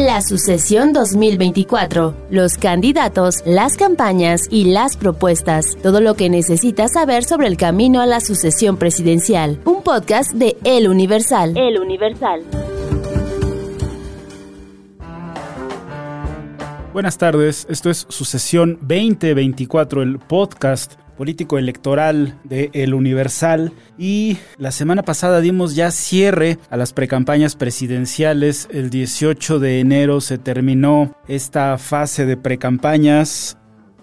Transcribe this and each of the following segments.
La sucesión 2024, los candidatos, las campañas y las propuestas, todo lo que necesitas saber sobre el camino a la sucesión presidencial. Un podcast de El Universal. El Universal. Buenas tardes, esto es Sucesión 2024, el podcast político electoral de El Universal y la semana pasada dimos ya cierre a las precampañas presidenciales. El 18 de enero se terminó esta fase de precampañas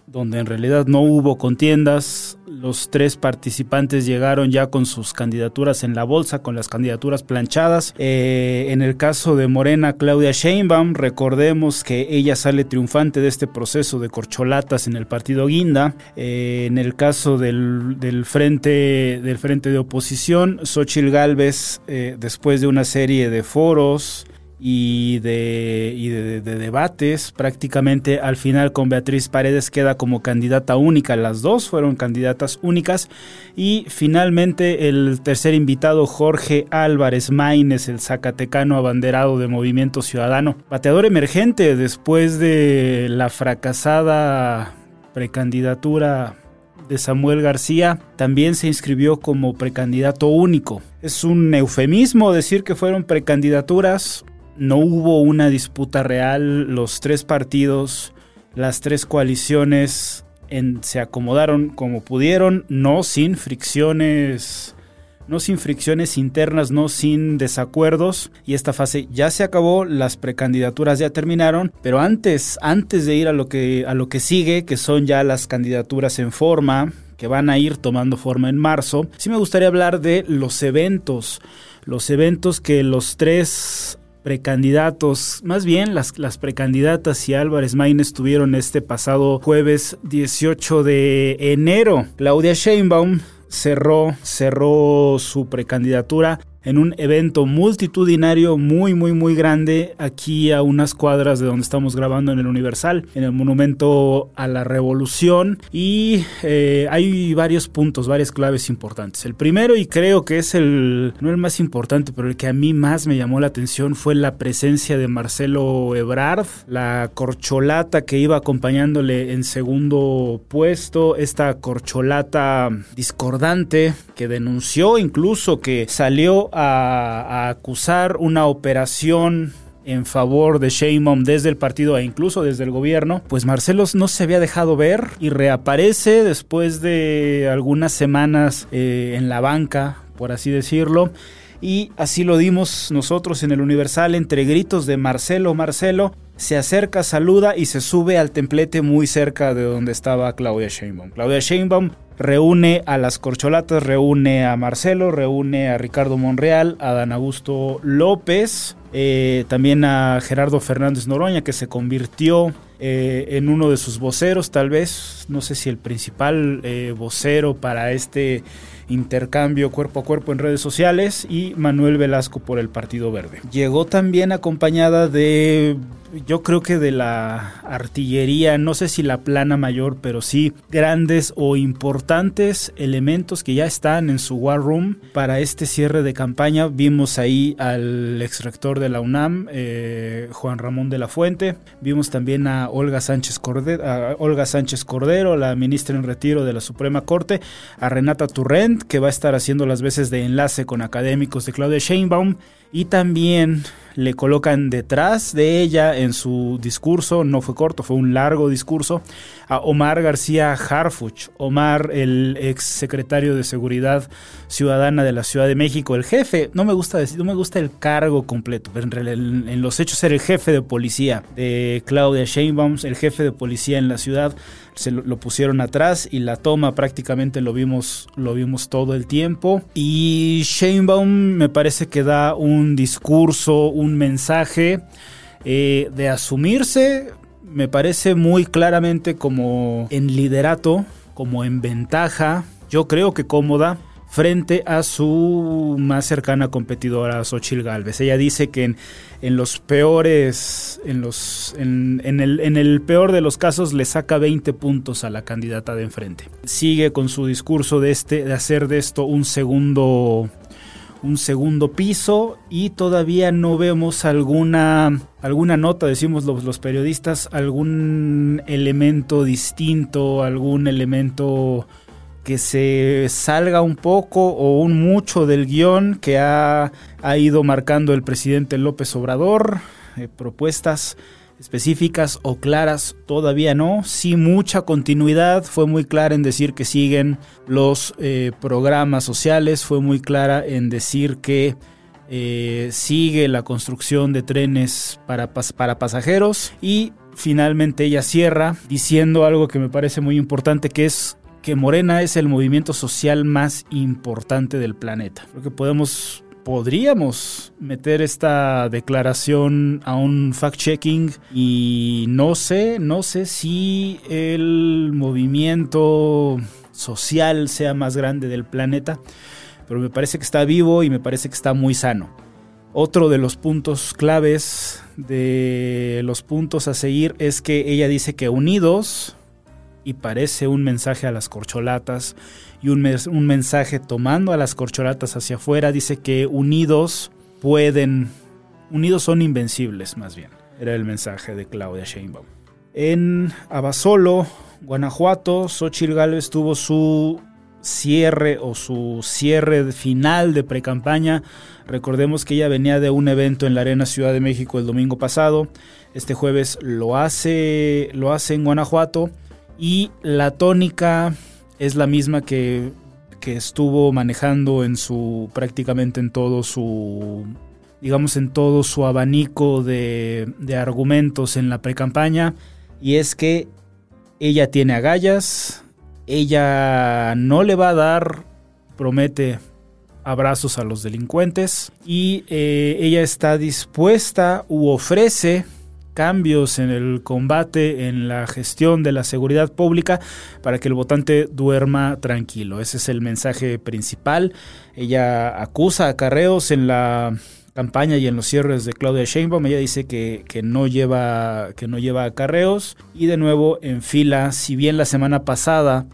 donde en realidad no hubo contiendas. Los tres participantes llegaron ya con sus candidaturas en la bolsa, con las candidaturas planchadas. Eh, en el caso de Morena, Claudia Sheinbaum, recordemos que ella sale triunfante de este proceso de corcholatas en el partido Guinda. Eh, en el caso del, frente, del frente de oposición, Xochil Gálvez, eh, después de una serie de foros, y, de, de, debates. Prácticamente al final con Beatriz Paredes queda como candidata única. Las dos fueron candidatas únicas. Y finalmente el tercer invitado, Jorge Álvarez Maínez, el zacatecano abanderado de Movimiento Ciudadano. Bateador emergente después de la fracasada precandidatura de Samuel García también se inscribió como precandidato único. Es un eufemismo decir que fueron precandidaturas no hubo una disputa real, los tres partidos, las tres coaliciones se acomodaron como pudieron, no sin fricciones, no sin fricciones internas, no sin desacuerdos y esta fase ya se acabó, las precandidaturas ya terminaron, pero antes antes de ir a lo que a lo que sigue, que son ya las candidaturas en forma, que van a ir tomando forma en marzo, sí me gustaría hablar de los eventos, los eventos que los tres precandidatos, más bien las, las precandidatas y Álvarez Maínez tuvieron este pasado jueves 18 de enero. Claudia Sheinbaum cerró, cerró su precandidatura en un evento multitudinario muy, muy, muy grande aquí a unas cuadras de donde estamos grabando en el Universal, en el Monumento a la Revolución. Y eh, hay varios puntos, varias claves importantes. El primero, y creo que es el, no el más importante, pero el que a mí más me llamó la atención fue la presencia de Marcelo Ebrard, la corcholata que iba acompañándole en segundo puesto, esta corcholata discordante que denunció incluso que salió a, acusar una operación en favor de Sheinbaum desde el partido e incluso desde el gobierno, pues Marcelo no se había dejado ver y reaparece después de algunas semanas eh, en la banca, por así decirlo. Y así lo dimos nosotros en el Universal entre gritos de Marcelo, Marcelo. Se acerca, saluda y se sube al templete muy cerca de donde estaba Claudia Sheinbaum. Claudia Sheinbaum reúne a las corcholatas, reúne a Marcelo, reúne a Ricardo Monreal, a Dan Augusto López, eh, también a Gerardo Fernández Noroña, que se convirtió eh, en uno de sus voceros, tal vez, no sé si el principal eh, vocero para este intercambio cuerpo a cuerpo en redes sociales, y Manuel Velasco por el Partido Verde. Llegó también acompañada de yo creo que de la artillería, no sé si la plana mayor, pero sí grandes o importantes elementos que ya están en su war room para este cierre de campaña. Vimos ahí al ex rector de la UNAM, eh, Juan Ramón de la Fuente. Vimos también a Olga Sánchez Cordero, Olga Sánchez Cordero, la ministra en retiro de la Suprema Corte, a Renata Turrent, que va a estar haciendo las veces de enlace con académicos de Claudia Sheinbaum Y también le colocan detrás de ella en su discurso, no fue corto, fue un largo discurso, a Omar García Harfuch, Omar, el ex secretario de Seguridad Ciudadana de la Ciudad de México, el jefe, no me gusta decir, no me gusta el cargo completo, en los hechos era el jefe de policía de Claudia Sheinbaum, el jefe de policía en la ciudad, se lo, lo, pusieron atrás y la toma prácticamente lo vimos, lo vimos todo el tiempo. Y Sheinbaum me parece que da un discurso, un mensaje eh, de asumirse, me parece muy claramente como en liderato, como en ventaja, yo creo que cómoda frente a su más cercana competidora Xochil Gálvez. Ella dice que en, en los peores, en, los, en, en, el, en el peor de los casos le saca 20 puntos a la candidata de enfrente. Sigue con su discurso de, este, de hacer de esto un segundo un segundo piso y todavía no vemos alguna, alguna nota, decimos los, los, periodistas, algún elemento distinto, algún elemento que se salga un poco o un mucho del guion que ha, ha ido marcando el presidente López Obrador, eh, propuestas específicas o claras todavía no. Sí mucha continuidad, fue muy clara en decir que siguen los eh, programas sociales, fue muy clara en decir que eh, sigue la construcción de trenes para, para pasajeros y finalmente ella cierra diciendo algo que me parece muy importante que es que Morena es el movimiento social más importante del planeta. Creo que podemos podríamos meter esta declaración a un fact-checking y no sé, no sé si el movimiento social sea más grande del planeta, pero me parece que está vivo y me parece que está muy sano. Otro de los puntos claves de los puntos a seguir es que ella dice que unidos, y parece un mensaje a las corcholatas, y un, un mensaje tomando a las corcholatas hacia afuera. Dice que unidos pueden, unidos son invencibles más bien. Era el mensaje de Claudia Sheinbaum. En Abasolo, Guanajuato, Xochitl Gálvez tuvo su cierre o su cierre final de precampaña. Recordemos que ella venía de un evento en la Arena Ciudad de México el domingo pasado. Este jueves lo hace, lo hace en Guanajuato. Y la tónica es la misma que, que estuvo manejando en su prácticamente en todo su digamos en todo su abanico de, de argumentos en la precampaña. Y es que ella tiene agallas, ella no le va a dar, promete abrazos a los delincuentes y eh, ella está dispuesta u ofrece cambios en el combate, en la gestión de la seguridad pública para que el votante duerma tranquilo. Ese es el mensaje principal. Ella acusa acarreos en la campaña y en los cierres de Claudia Sheinbaum. Ella dice que, que, no lleva, que no lleva acarreos y de nuevo en fila, si bien la semana pasada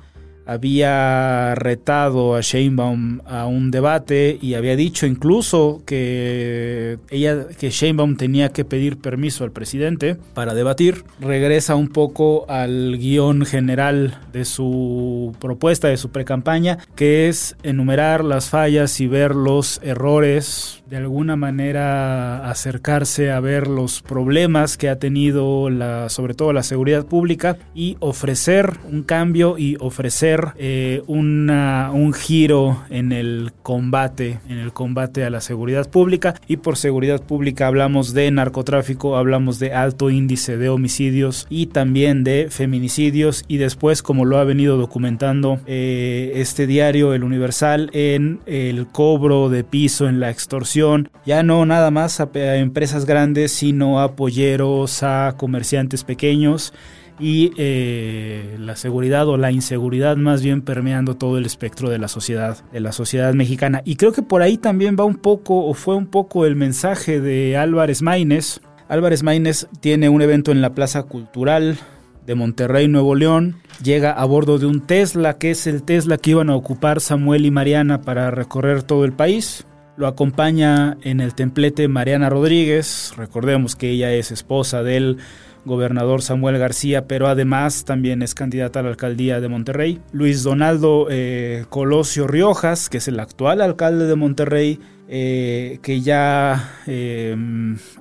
había retado a Sheinbaum a un debate y había dicho incluso que ella que Sheinbaum tenía que pedir permiso al presidente para debatir. Regresa un poco al guion general de su propuesta de su precampaña, que es enumerar las fallas y ver los errores de alguna manera acercarse a ver los problemas que ha tenido la, sobre todo la seguridad pública y ofrecer un cambio y ofrecer eh, una, un giro en el combate, en el combate a la seguridad pública. Y por seguridad pública hablamos de narcotráfico, hablamos de alto índice de homicidios y también de feminicidios. Y después como lo ha venido documentando eh, este diario El Universal en el cobro de piso en la extorsión ya no nada más a, empresas grandes, sino a polleros, a comerciantes pequeños y eh, la seguridad o la inseguridad más bien permeando todo el espectro de la sociedad, de la sociedad mexicana. Y creo que por ahí también va un poco o fue un poco el mensaje de Álvarez Maínez. Álvarez Maínez tiene un evento en la Plaza Cultural de Monterrey, Nuevo León. Llega a bordo de un Tesla, que es el Tesla que iban a ocupar Samuel y Mariana para recorrer todo el país Lo acompaña en el templete Mariana Rodríguez, recordemos que ella es esposa del gobernador Samuel García, pero además también es candidata a la alcaldía de Monterrey. Luis Donaldo eh, Colosio Riojas, que es el actual alcalde de Monterrey, eh, que ya eh,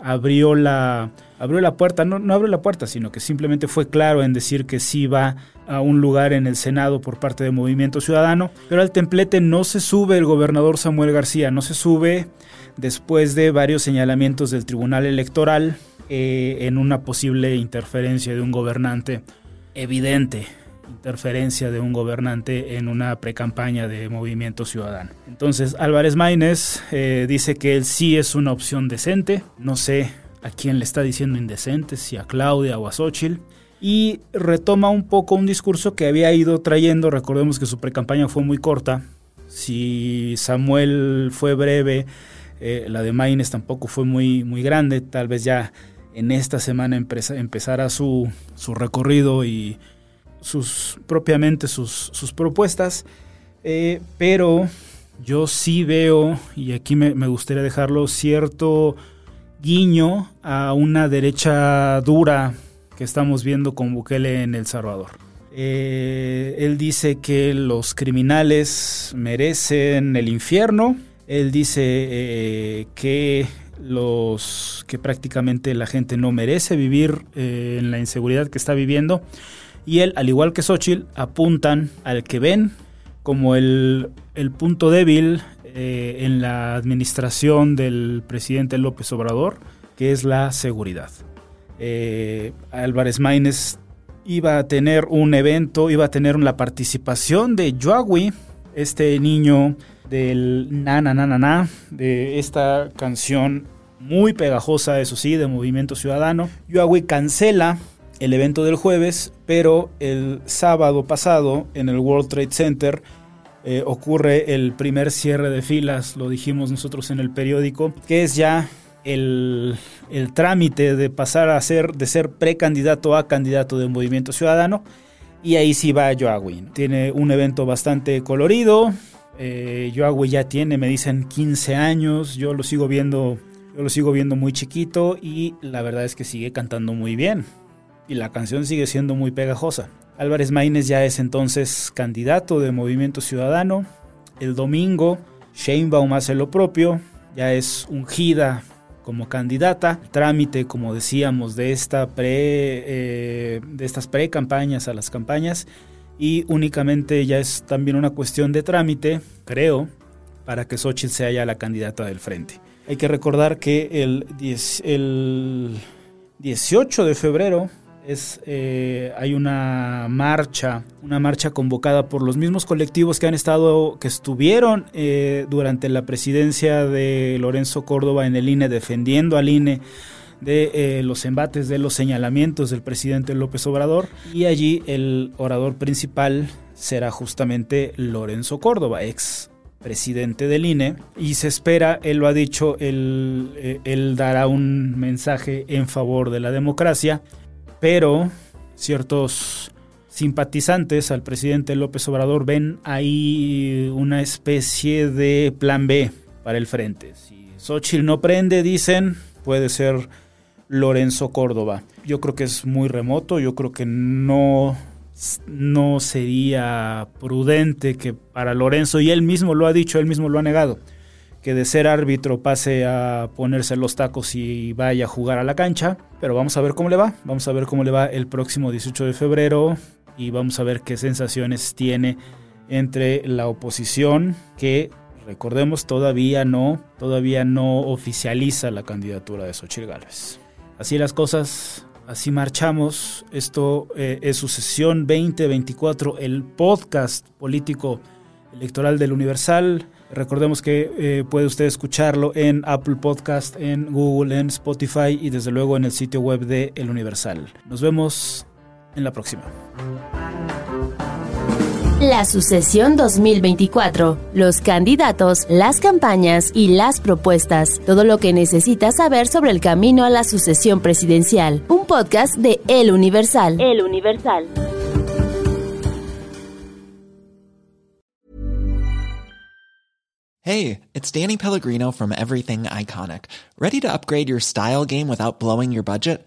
abrió, la, abrió la puerta, no, no abrió la puerta, sino que simplemente fue claro en decir que sí va a un lugar en el Senado por parte de Movimiento Ciudadano, pero al templete no se sube el gobernador Samuel García, no se sube después de varios señalamientos del Tribunal Electoral eh, en una posible interferencia de un gobernante evidente interferencia de un gobernante en una precampaña de movimiento ciudadano. Entonces Álvarez Maínez eh, dice que él sí es una opción decente, no sé a quién le está diciendo indecente, si a Claudia o a Xochitl, y retoma un poco un discurso que había ido trayendo, recordemos que su precampaña fue muy corta, si Samuel fue breve, eh, la de Maínez tampoco fue muy, muy grande, tal vez ya en esta semana empezara su, su recorrido y sus propiamente sus, sus propuestas, eh, pero yo sí veo, y aquí me, gustaría dejarlo, cierto guiño a una derecha dura que estamos viendo con Bukele en El Salvador. Eh, él dice que los criminales merecen el infierno. Él dice eh, que los que prácticamente la gente no merece vivir en la inseguridad que está viviendo y él, al igual que Xochitl, apuntan al que ven como el, punto débil eh, en la administración del presidente López Obrador, que es la seguridad. Eh, Álvarez Maínez iba a tener un evento, iba a tener la participación de Joawi, este niño del na na na na na, de esta canción muy pegajosa, eso sí, de Movimiento Ciudadano. Joawi cancela el evento del jueves, pero el sábado pasado en el World Trade Center eh, ocurre el primer cierre de filas, lo dijimos nosotros en el periódico, que es ya el, trámite de pasar a ser, de ser precandidato a candidato del Movimiento Ciudadano. Y ahí sí va Joaquín. Tiene un evento bastante colorido. Eh, ya tiene, me dicen, 15 años. Yo lo sigo viendo, yo lo sigo viendo muy chiquito y la verdad es que sigue cantando muy bien y la canción sigue siendo muy pegajosa. Álvarez Maínez ya es entonces candidato de Movimiento Ciudadano. El domingo, Sheinbaum hace lo propio, ya es ungida como candidata. trámite, como decíamos, de, esta pre, eh, de estas pre-campañas a las campañas y únicamente ya es también una cuestión de trámite, creo, para que Xochitl sea ya la candidata del frente. Hay que recordar que el, el 18 de febrero es eh, hay una marcha, una marcha convocada por los mismos colectivos que han estado, que estuvieron eh, durante la presidencia de Lorenzo Córdoba en el INE defendiendo al INE de eh, los embates de los señalamientos del presidente López Obrador. Y allí el orador principal será justamente Lorenzo Córdoba, ex presidente del INE, y se espera, él lo ha dicho, él, él dará un mensaje en favor de la democracia pero ciertos simpatizantes al presidente López Obrador ven ahí una especie de plan B para el frente. Si Xochitl no prende, dicen, puede ser Lorenzo Córdoba. Yo creo que es muy remoto, yo creo que no, no sería prudente que para Lorenzo, y él mismo lo ha dicho, él mismo lo ha negado, que de ser árbitro pase a ponerse los tacos y vaya a jugar a la cancha. Pero vamos a ver cómo le va. Vamos a ver cómo le va el próximo 18 de febrero y vamos a ver qué sensaciones tiene entre la oposición que recordemos todavía no todavía no oficializa la candidatura de Xochitl Gálvez. Así las cosas, así marchamos. Esto eh, es su sesión 2024, el podcast político electoral del Universal. Recordemos que eh, puede usted escucharlo en Apple Podcast, en Google, en Spotify y desde luego en el sitio web de El Universal. Nos vemos en la próxima. La sucesión 2024, los candidatos, las campañas y las propuestas, todo lo que necesita saber sobre el camino a la sucesión presidencial. Un podcast de El Universal. El Universal. Hey, it's Danny Pellegrino from Everything Iconic. Ready to upgrade your style game without blowing your budget?